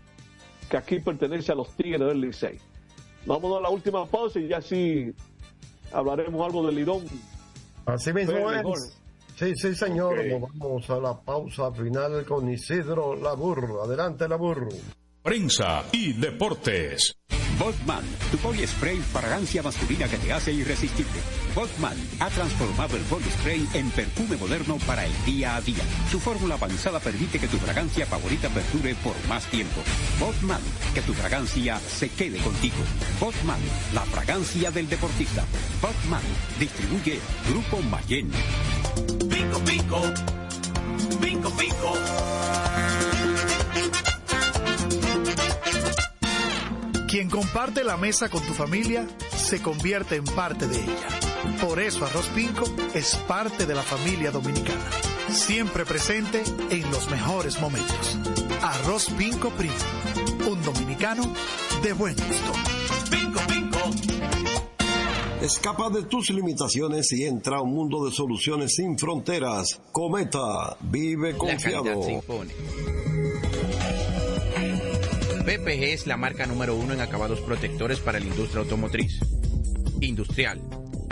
que aquí pertenece a los Tigres del Licey. Vamos a la última pausa y ya sí hablaremos algo del Lidón.
Así mismo es. Sí, sí, señor. Vamos a la pausa final con Isidro Labur. Adelante, Labur.
Prensa y deportes.
Botman, tu body spray fragancia masculina que te hace irresistible. Botman ha transformado el body spray en perfume moderno para el día a día. Su fórmula avanzada permite que tu fragancia favorita perdure por más tiempo. Botman, que tu fragancia se quede contigo. Botman, la fragancia del deportista. Botman, distribuye Grupo Mayen.
Pico, pico. Pico, pico.
Quien comparte la mesa con tu familia se convierte en parte de ella. Por eso Arroz Pinco es parte de la familia dominicana. Siempre presente en los mejores momentos. Arroz Pinco Primo. Un dominicano de buen gusto.
Pinco, pinco.
Escapa de tus limitaciones y entra a un mundo de soluciones sin fronteras. Cometa, vive confiado.
La calidad se impone. PPG es la marca número uno en acabados protectores para la industria automotriz, industrial,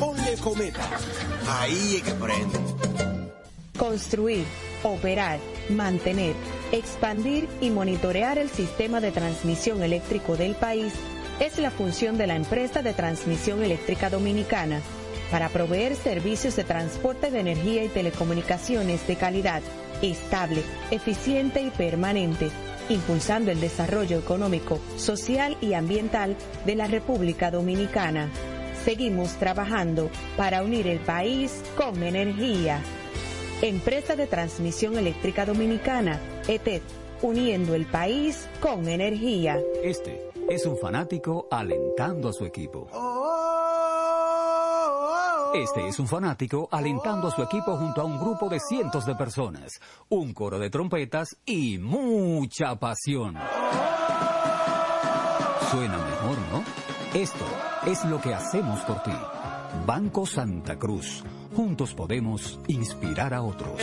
Ponle cometa. Ahí es que prende.
Construir, operar, mantener, expandir y monitorear el sistema de transmisión eléctrico del país es la función de la empresa de transmisión eléctrica dominicana para proveer servicios de transporte de energía y telecomunicaciones de calidad, estable, eficiente y permanente, impulsando el desarrollo económico, social y ambiental de la República Dominicana. Seguimos trabajando para unir el país con energía. Empresa de Transmisión Eléctrica Dominicana, ETED, uniendo el país con energía.
Este es un fanático alentando a su equipo.
Este es un fanático alentando a su equipo junto a un grupo de cientos de personas, un coro de trompetas y mucha pasión. Suena mejor, ¿no? Esto es lo que hacemos por ti. Banco Santa Cruz. Juntos podemos inspirar a otros.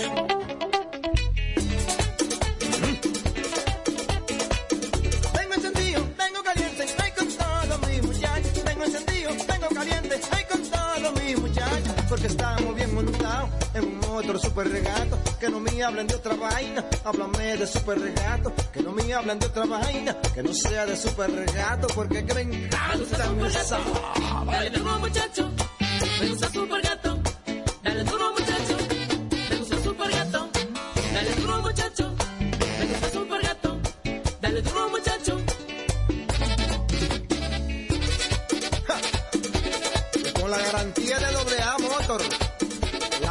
Porque estamos bien montados en un motor super regato. Que no me hablen de otra vaina, háblame de super regato. Que no me hablen de otra vaina, que no sea de super regato. Porque que me encanta mi
Dale duro muchacho, me gusta super gato.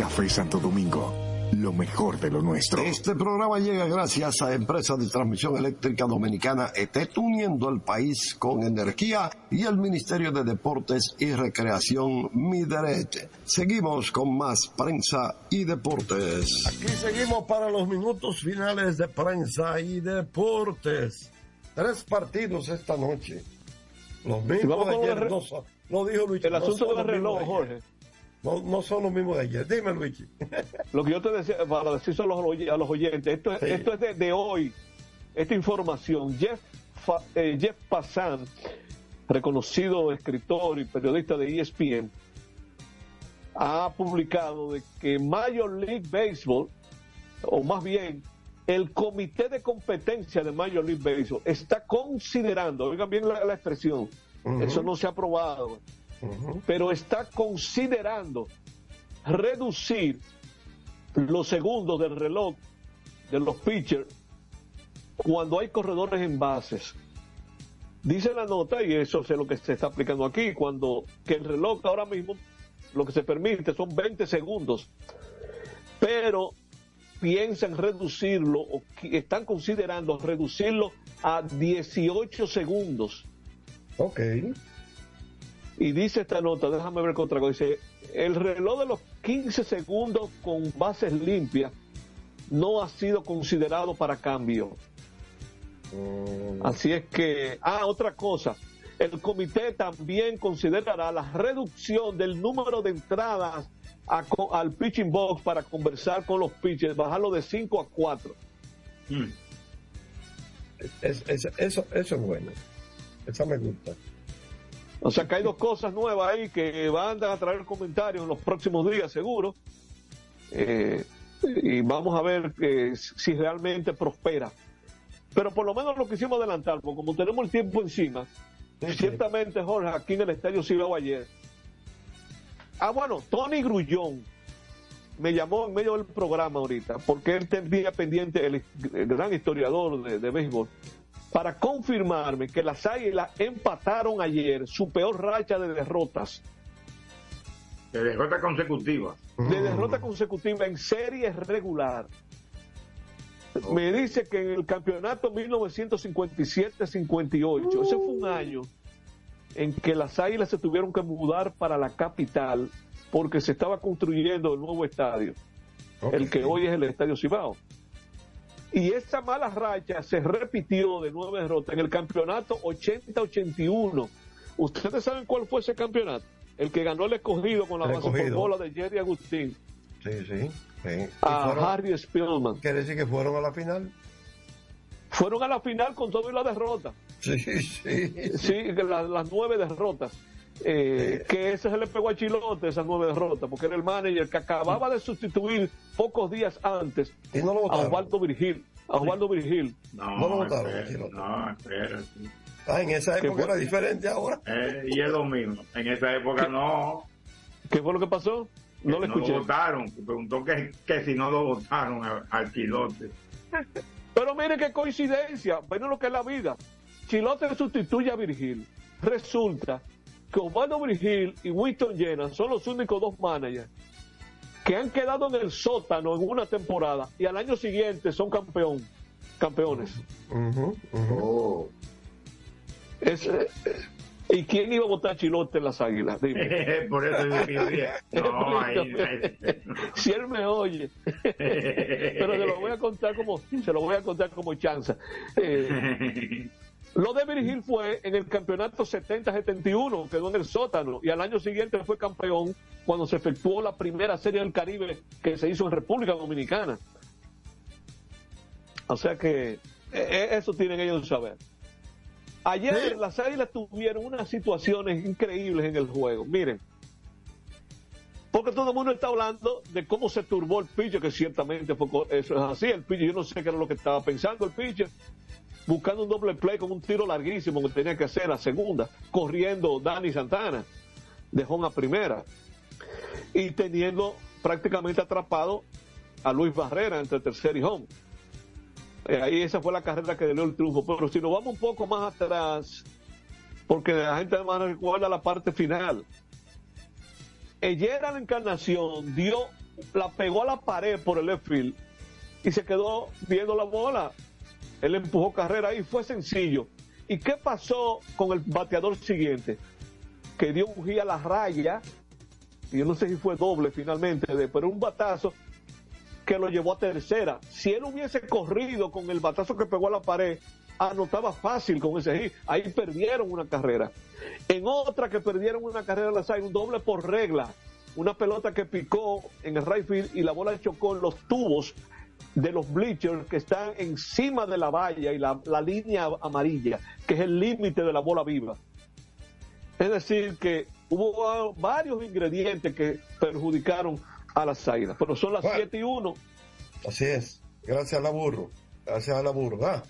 Café Santo Domingo, lo mejor de lo nuestro.
Este programa llega gracias a Empresa de Transmisión Eléctrica Dominicana ET, uniendo el país con energía y el Ministerio de Deportes y Recreación Mideret. Seguimos con más prensa y deportes.
Aquí seguimos para los minutos finales de prensa y deportes. Tres partidos esta noche. Los mismos de ayer.
re-
No, dijo Luigi.
El
no
asunto del reloj. Jorge.
No, no son los mismos de ayer. Dime, Luigi.
Lo que yo te decía, para decir a los, a los oyentes, esto,
Sí.
esto es de, de hoy, esta información. Jeff, eh, Jeff Passan, reconocido escritor y periodista de ESPN, ha publicado de que Major League Baseball, o más bien el comité de competencia de Major League Baseball, está considerando, oigan bien la, la expresión, eso no se ha aprobado, pero está considerando reducir los segundos del reloj de los pitchers cuando hay corredores en bases. Dice la nota, y eso es lo que se está aplicando aquí, cuando que el reloj ahora mismo lo que se permite son 20 segundos, pero piensan reducirlo o están considerando reducirlo a 18 segundos.
Ok.
Y dice esta nota, déjame ver otra cosa. Dice, el reloj de los 15 segundos con bases limpias no ha sido considerado para cambio. Así es que, ah, otra cosa, el comité también considerará la reducción del número de entradas a al pitching box para conversar con los pitchers, bajarlo de 5 a 4.
Es- es- eso, eso es bueno. Esa me gusta.
O sea que hay dos cosas nuevas ahí que van a traer comentarios en los próximos días, seguro. Eh, y vamos a ver eh, si realmente prospera. Pero por lo menos lo quisimos adelantar, porque como tenemos el tiempo encima, ciertamente, Jorge, aquí en el Estadio Cibao ayer. Ah, bueno, Tony Grullón me llamó en medio del programa ahorita, porque él tenía pendiente, el, el gran historiador de, de béisbol, para confirmarme que las Águilas empataron ayer su peor racha de derrotas,
De derrota consecutiva.
de derrota consecutiva en serie regular. Me dice que en el campeonato 1957-58, ese fue un año en que las Águilas se tuvieron que mudar para la capital porque se estaba construyendo el nuevo estadio, el que hoy es el Estadio Cibao. Y esa mala racha se repitió de nueve derrotas en el campeonato 80-81. ¿Ustedes saben cuál fue ese campeonato? El que ganó el escogido con la base por bola de Jerry Agustín.
Sí, sí. sí.
A
fueron-
Harry Spillman.
Quiere decir que fueron a la final.
Fueron a la final con todo y la derrota.
Sí, sí.
Sí, la- las nueve derrotas. Eh, Que ese se le pegó a Chilote, esas nueve derrotas, porque era el manager que acababa de sustituir pocos días antes
Y no lo
a. Osvaldo Virgil. A Osvaldo Virgil.
No,
No lo votaron,
no, espera.
Ah, en esa
¿Qué
época
fue?
era diferente ahora.
Eh, y es lo mismo. En esa época no.
¿Qué fue lo que pasó? No lo
lo
escuché.
votaron. Preguntó que, que si no lo votaron a- al chilote.
Pero mire qué coincidencia, bueno lo que es la vida. Chilote sustituye a Virgil. Resulta que Osvaldo Virgil y Winston Jenner son los únicos dos managers que han quedado en el sótano en una temporada y al año siguiente son campeón, campeones.
Oh.
Es, eh, eh, ¿Y quién iba a votar Chilote en las águilas? Dime.
Por eso dije, no, ahí, ahí-
si él me oye. Pero se lo voy a contar como, se lo voy a contar como chanza. Eh, lo de Virgil fue en el campeonato 70-71, quedó en el sótano, y al año siguiente fue campeón cuando se efectuó la primera serie del Caribe que se hizo en República Dominicana. O sea que eh, eh, eso tienen ellos que saber. Ayer las águilas tuvieron unas situaciones increíbles en el juego. Miren, porque todo el mundo está hablando de cómo se turbó el pitcher, que ciertamente fue eso es así. El pitcher, yo no sé qué era lo que estaba pensando el pitcher, buscando un doble play con un tiro larguísimo que tenía que hacer la segunda, corriendo Dani Santana de home a primera y teniendo prácticamente atrapado a Luis Barrera entre tercer y home. Eh, ahí esa fue la carrera que dio el triunfo. Pero si nos vamos un poco más atrás, porque la gente además recuerda la parte final. Ayer a la encarnación dio, la pegó a la pared por el left field y se quedó viendo la bola. Él empujó carrera y fue sencillo. ¿Y qué pasó con el bateador siguiente? Que dio un giro a la raya, y yo no sé si fue doble finalmente, pero un batazo que lo llevó a tercera. Si él hubiese corrido con el batazo que pegó a la pared, anotaba fácil con ese hit. Ahí perdieron una carrera. En otra que perdieron una carrera las hay un doble por regla. Una pelota que picó en el right y la bola chocó en los tubos de los bleachers que están encima de la valla y la, la línea amarilla, que es el límite de la bola viva. Es decir, que hubo varios ingredientes que perjudicaron a las águilas, pero son las 7 y 1.
Así es. Gracias a la burro. Gracias a la burro. ¿ah?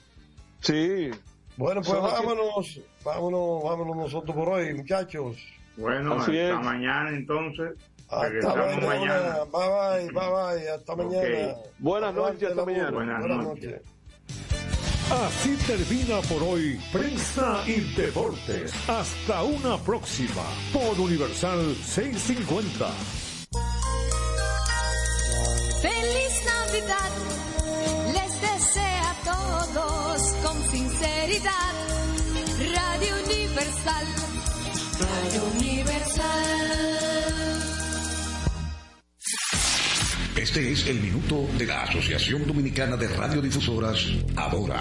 Sí.
Bueno, pues vámonos, vámonos, vámonos nosotros por hoy, muchachos.
Bueno,
Así
hasta
es.
mañana entonces.
Hasta
Regresamos
mañana.
mañana.
Bye bye, bye bye. Hasta mañana.
Buenas noches, hasta mañana.
Buenas
Buenas
noches.
noches.
Así termina por hoy Prensa y Deportes. Hasta una próxima por Universal 650.
Feliz Navidad, les desea a todos con sinceridad. Radio Universal, Radio Universal.
Este es el minuto de la Asociación Dominicana de Radiodifusoras, Ahora.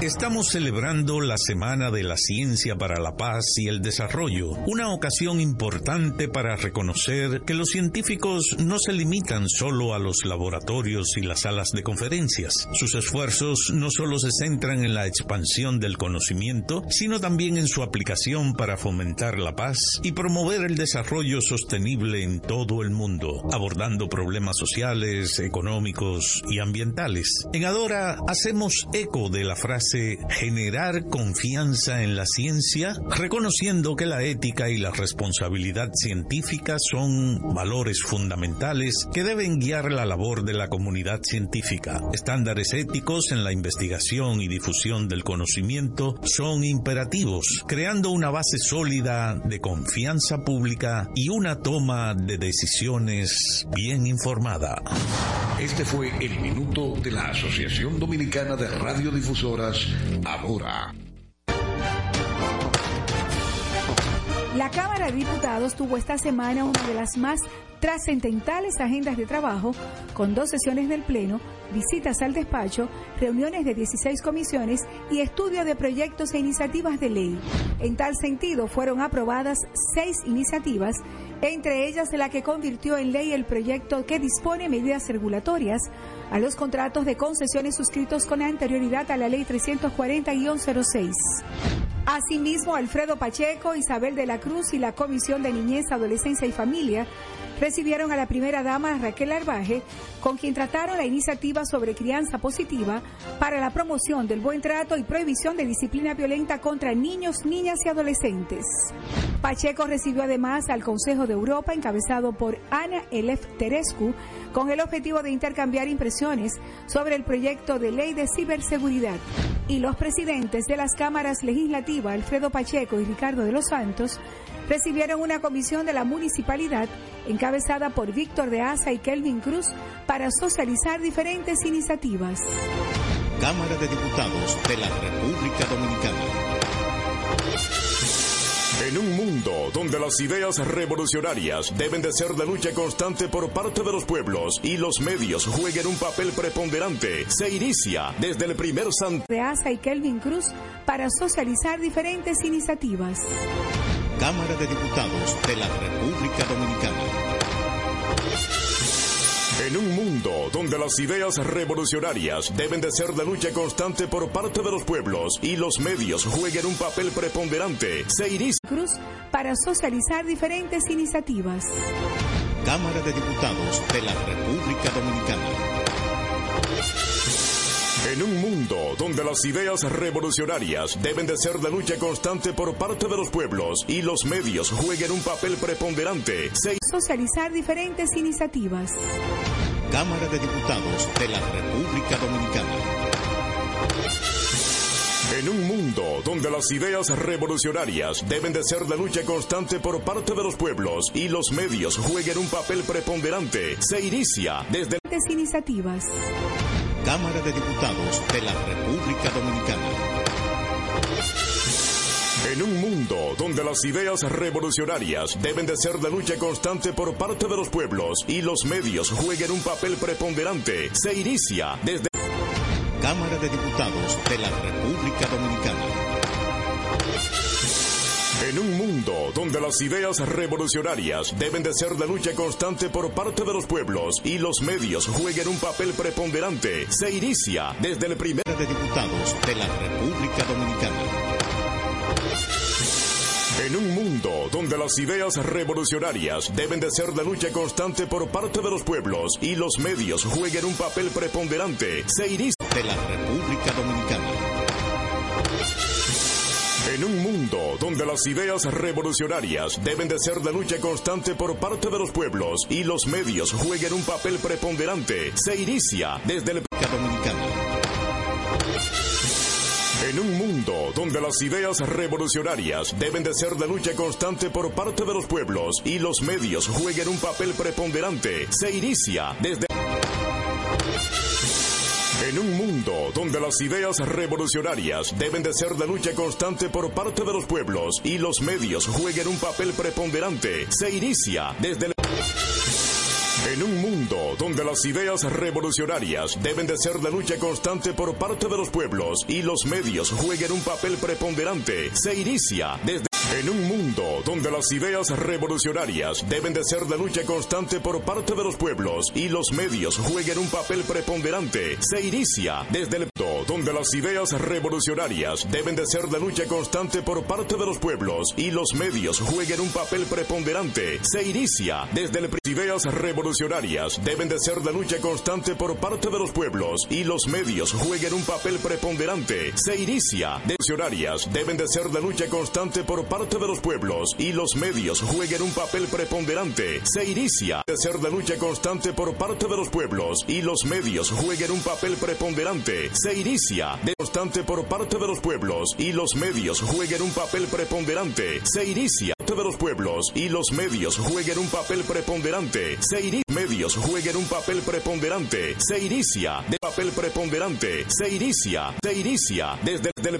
Estamos celebrando la Semana de la Ciencia para la Paz y el Desarrollo, una ocasión importante para reconocer que los científicos no se limitan solo a los laboratorios y las salas de conferencias. Sus esfuerzos no solo se centran en la expansión del conocimiento, sino también en su aplicación para fomentar la paz y promover el desarrollo sostenible en todo el mundo, abordando problemas sociales, económicos y ambientales. En Adora hacemos eco de la frase generar confianza en la ciencia, reconociendo que la ética y la responsabilidad científica son valores fundamentales que deben guiar la labor de la comunidad científica. Estándares éticos en la investigación y difusión del conocimiento son imperativos, creando una base sólida de confianza pública y una toma de decisiones bien informada.
Este fue el minuto de la Asociación Dominicana de Radiodifusoras, Ahora.
La Cámara de Diputados tuvo esta semana una de las más trascendentales agendas de trabajo, con dos sesiones del Pleno, visitas al despacho, reuniones de 16 comisiones y estudio de proyectos e iniciativas de ley. En tal sentido, fueron aprobadas seis iniciativas, entre ellas la que convirtió en ley el proyecto que dispone medidas regulatorias a los contratos de concesiones suscritos con anterioridad a la Ley 340-06. Asimismo, Alfredo Pacheco, Isabel de la Cruz y la Comisión de Niñez, Adolescencia y Familia recibieron a la primera dama Raquel Arbaje, con quien trataron la iniciativa sobre crianza positiva para la promoción del buen trato y prohibición de disciplina violenta contra niños, niñas y adolescentes. Pacheco recibió además al Consejo de Europa encabezado por Ana Elef Terescu con el objetivo de intercambiar impresiones sobre el proyecto de ley de ciberseguridad. Y los presidentes de las cámaras legislativas, Alfredo Pacheco y Ricardo de los Santos, recibieron una comisión de la municipalidad encabezada por Víctor de Asa y Kelvin Cruz para socializar diferentes iniciativas.
Cámara de Diputados de la República Dominicana.
En un mundo donde las ideas revolucionarias deben de ser de lucha constante por parte de los pueblos y los medios jueguen un papel preponderante, se inicia desde el primer San
de Asa y Kelvin Cruz para socializar diferentes iniciativas.
Cámara de Diputados de la República Dominicana.
En un mundo donde las ideas revolucionarias deben de ser de lucha constante por parte de los pueblos y los medios jueguen un papel preponderante, se inicia
Cruz para socializar diferentes iniciativas.
Cámara de Diputados de la República Dominicana.
En un mundo donde las ideas revolucionarias deben de ser de lucha constante por parte de los pueblos y los medios jueguen un papel preponderante, se
Socializar diferentes iniciativas.
Cámara de Diputados de la República Dominicana.
En un mundo donde las ideas revolucionarias deben de ser de lucha constante por parte de los pueblos y los medios jueguen un papel preponderante, se inicia desde
Diferentes iniciativas.
Cámara de Diputados de la República Dominicana.
En un mundo donde las ideas revolucionarias deben de ser de lucha constante por parte de los pueblos y los medios jueguen un papel preponderante, se inicia desde
Cámara de Diputados de la República Dominicana.
En un mundo donde las ideas revolucionarias deben de ser de lucha constante por parte de los pueblos y los medios jueguen un papel preponderante, se inicia desde el primer
de Diputados de la República Dominicana.
En un mundo donde las ideas revolucionarias deben de ser de lucha constante por parte de los pueblos y los medios jueguen un papel preponderante, se inicia
de la República Dominicana.
En un mundo donde las ideas revolucionarias deben de ser de lucha constante por parte de los pueblos y los medios jueguen un papel preponderante, se inicia desde el
Dominicana.
En un mundo donde las ideas revolucionarias deben de ser de lucha constante por parte de los pueblos y los medios jueguen un papel preponderante, se inicia desde en un mundo donde las ideas revolucionarias deben de ser de lucha constante por parte de los pueblos y los medios jueguen un papel preponderante, se inicia desde el en un mundo donde las ideas revolucionarias deben de ser de lucha constante por parte de los pueblos y los medios jueguen un papel preponderante, se inicia desde en un mundo donde las ideas revolucionarias deben de ser de lucha constante por parte de los pueblos y los medios jueguen un papel preponderante, se inicia desde el donde las ideas revolucionarias deben de ser de lucha constante por parte de los pueblos y los medios jueguen un papel preponderante, se inicia desde el ideas revolucionarias deben de ser de lucha constante por parte de los pueblos y los medios jueguen un papel preponderante, se inicia. Revolucionarias deben de ser de lucha constante por parte de los pueblos y los medios jueguen un papel preponderante, se inicia de ser de lucha constante por parte de los pueblos y los medios jueguen un papel preponderante, se inicia de constante por parte de los pueblos y los medios jueguen un papel preponderante, se inicia de los pueblos y los medios jueguen un papel preponderante, se inicia medios jueguen un papel preponderante, se inicia de papel preponderante, se inicia, se inicia desde el